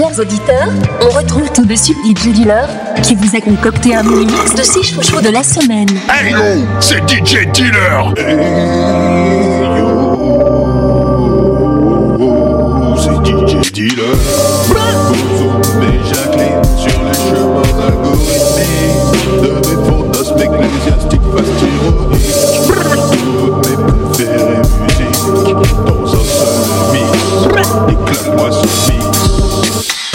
chers auditeurs, on retrouve tout de suite DJ Dealer qui vous a concocté un mini-mix de 6 chouchous de la semaine. Hey yo, c'est DJ Dealer Hey yo, c'est DJ Dealer. Bozo et Jacqueline sur les chemins algorithmiques de mes fantasmes ecclésiastiques fastironiques. Toutes mes préférées musiques dans un seul mix. Éclate-moi ce mix.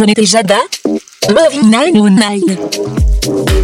Jonathan Jada. Moving 909.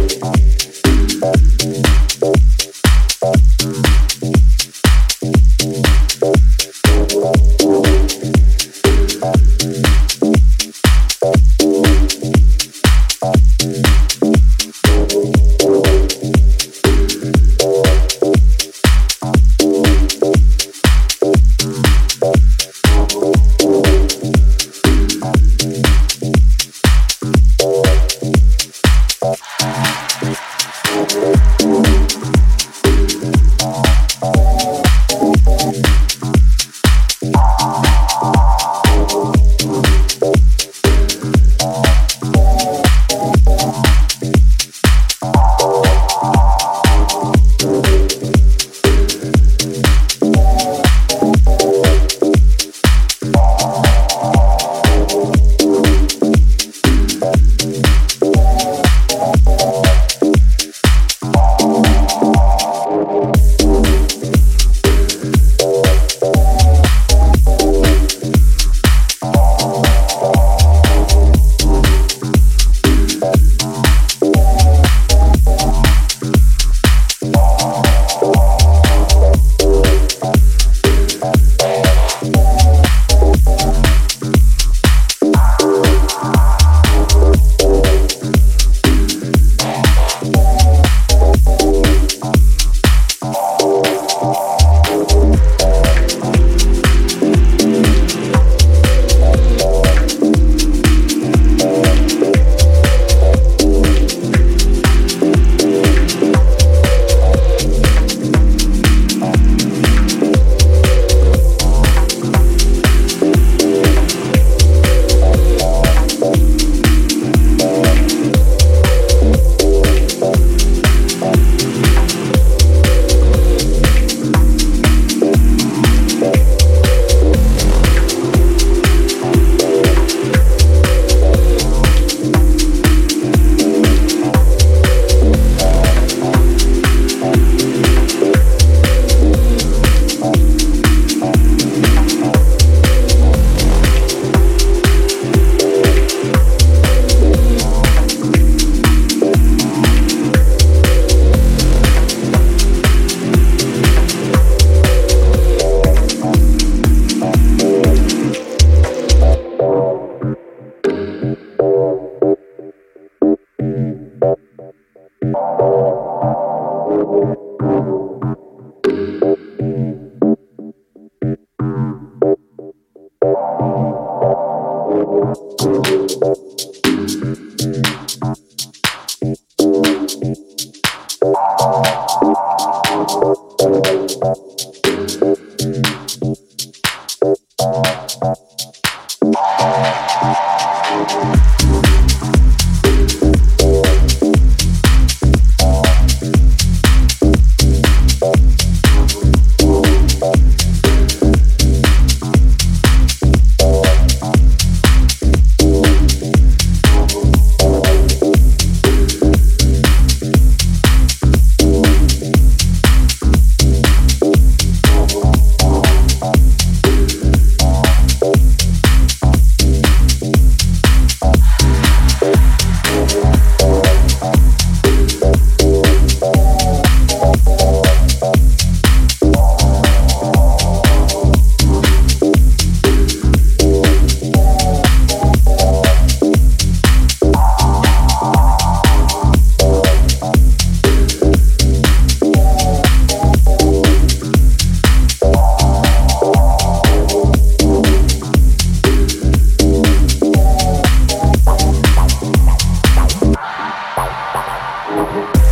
Música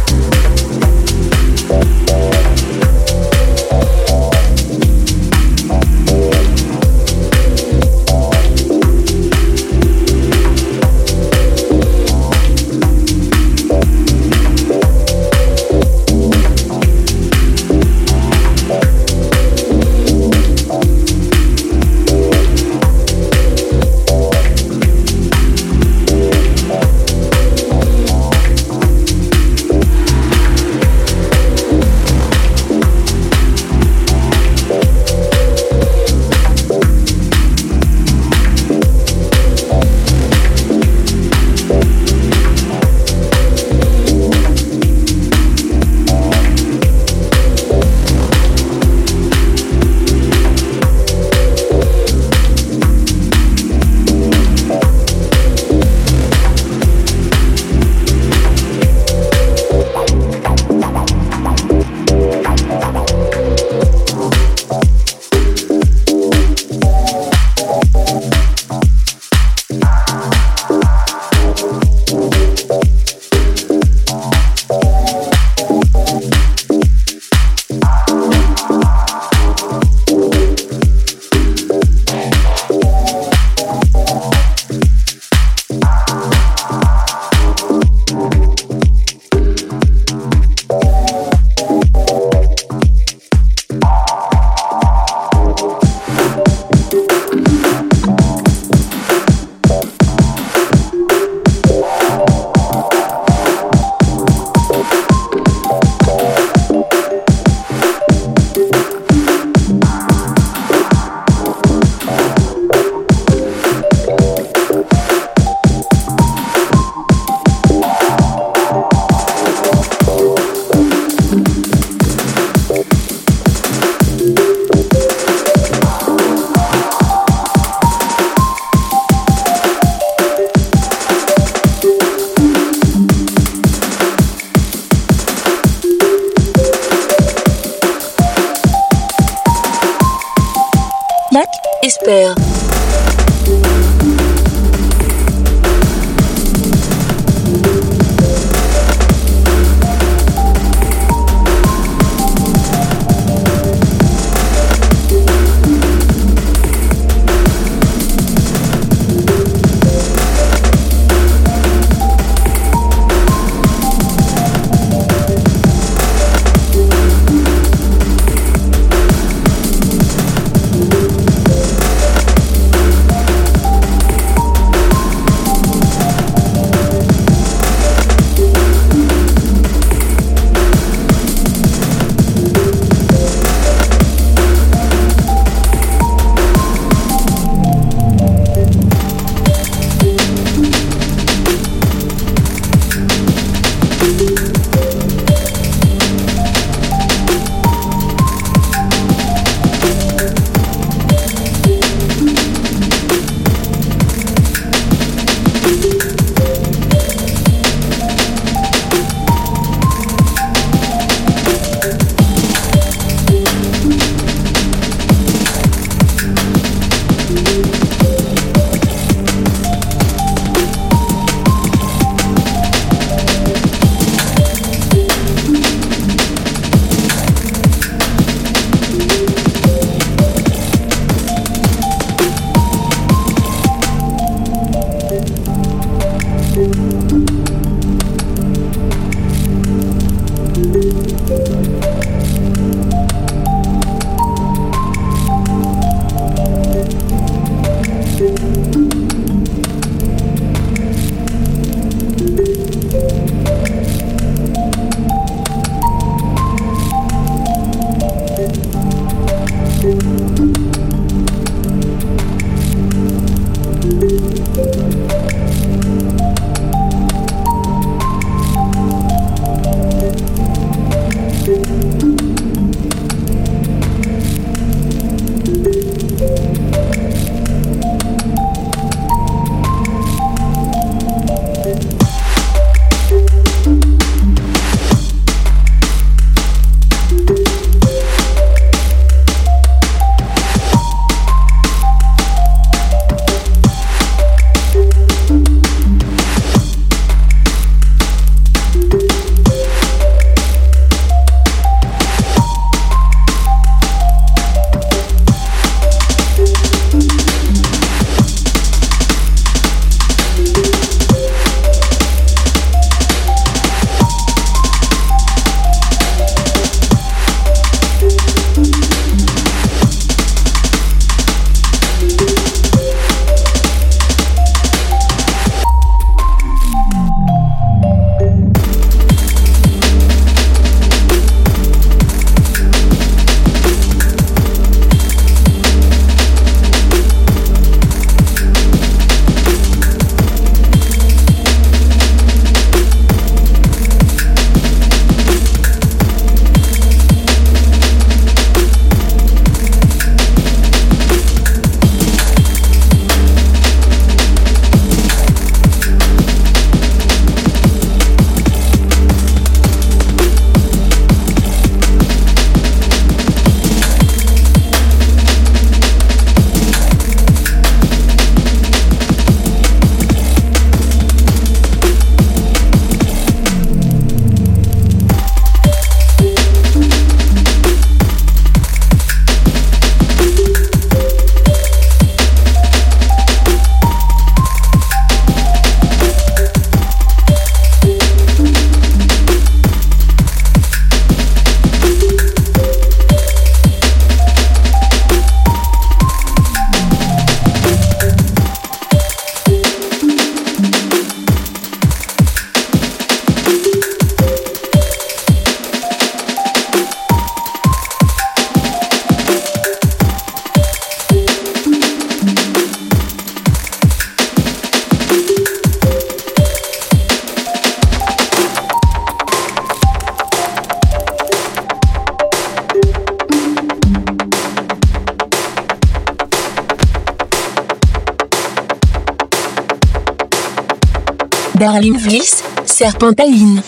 Darling Serpentaline.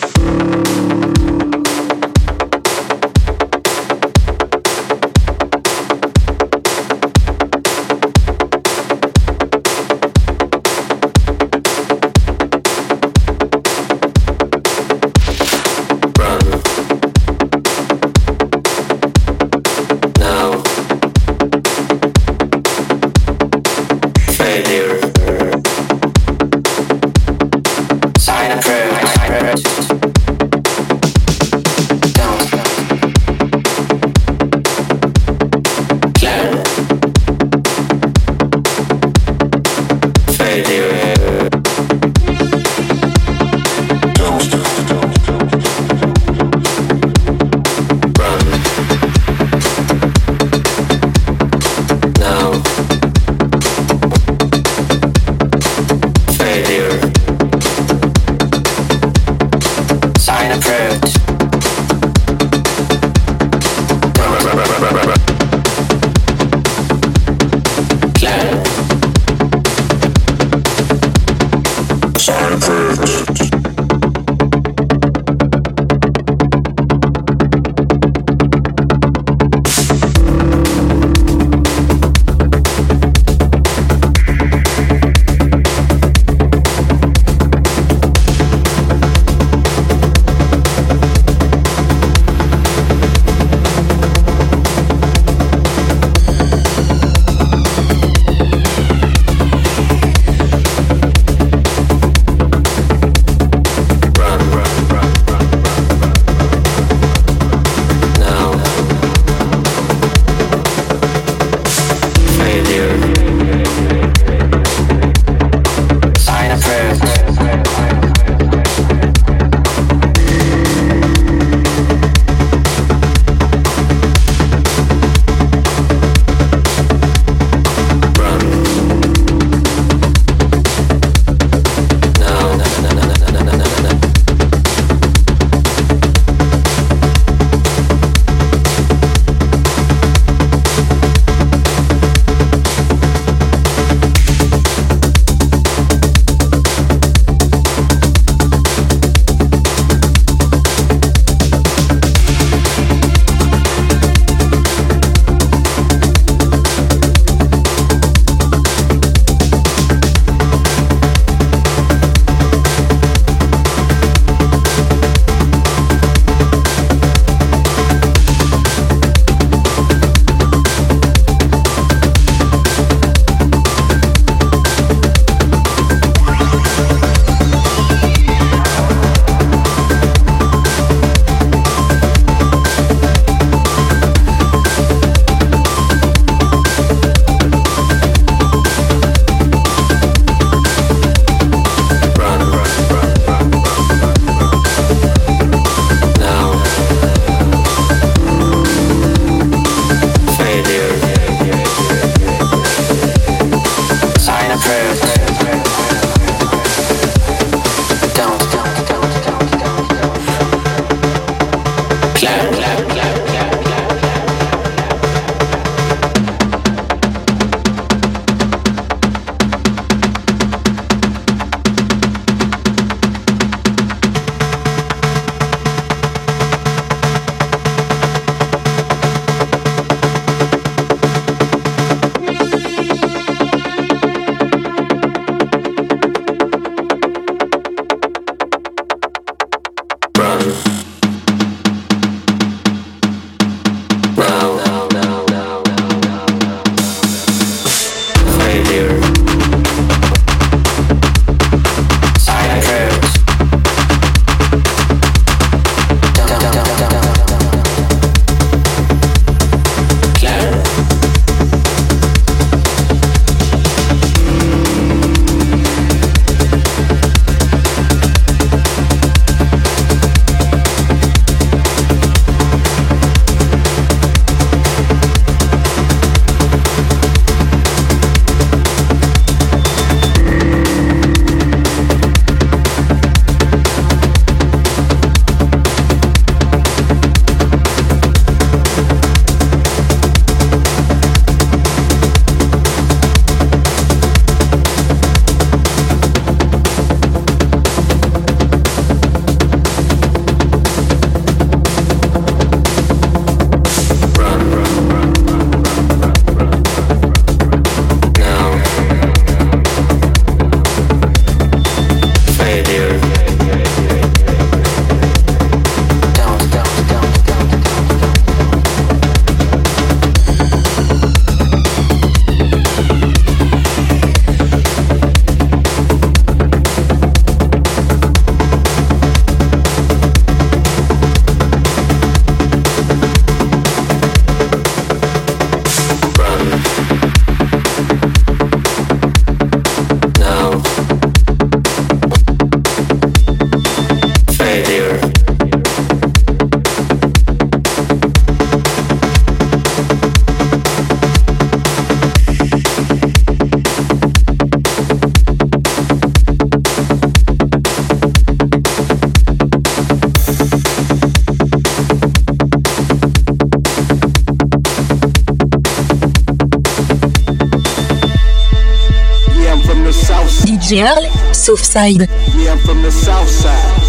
Earl, Southside. Yeah, I'm from the south side.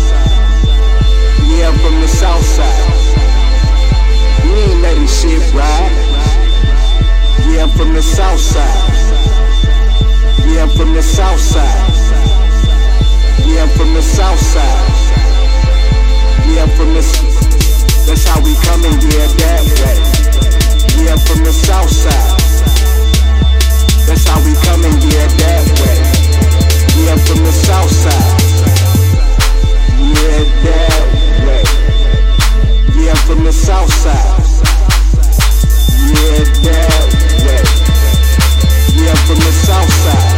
Yeah, I'm from the south side. We ain't letting shit ride. Yeah, I'm from the south side. Yeah, I'm from the south side. Yeah, I'm from the south side. Yeah, I'm from the. That's how we coming, yeah, that way. Yeah, I'm from the south side. That's how we coming, yeah, that way. From the south side. Yeah, that way. Yeah, from the south side. Yeah, that way. Yeah, from the south side.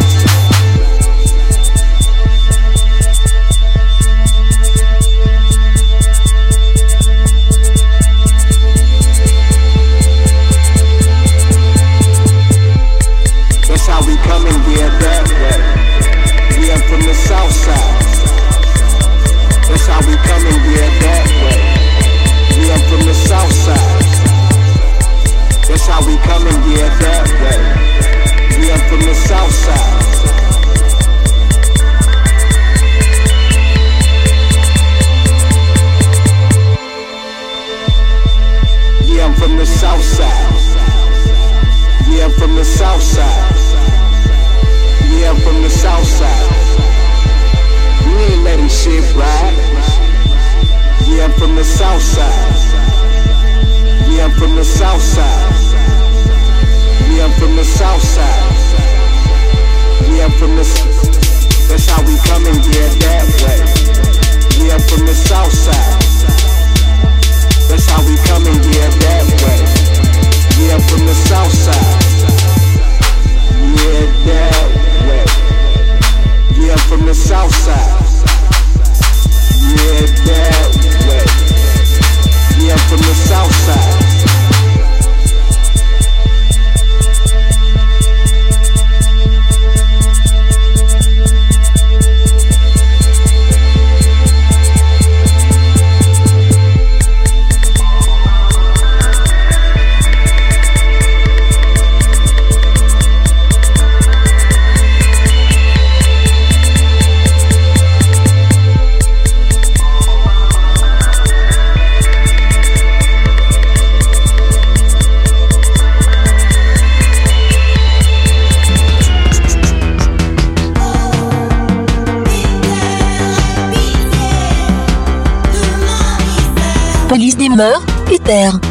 That's how we coming, yeah, that south side. That's how we coming, yeah, that way. I'm from the. That's how we coming, that way. I'm from the. Yeah, I'm from the. Yeah, I'm from the. Yeah, I'm from the south side. Ain't letting shit ride. Yeah, I'm from the south side. Yeah, I'm from the south side. Yeah, I'm from the south side. Yeah, I'm from the. That's how we coming, yeah, that Uther.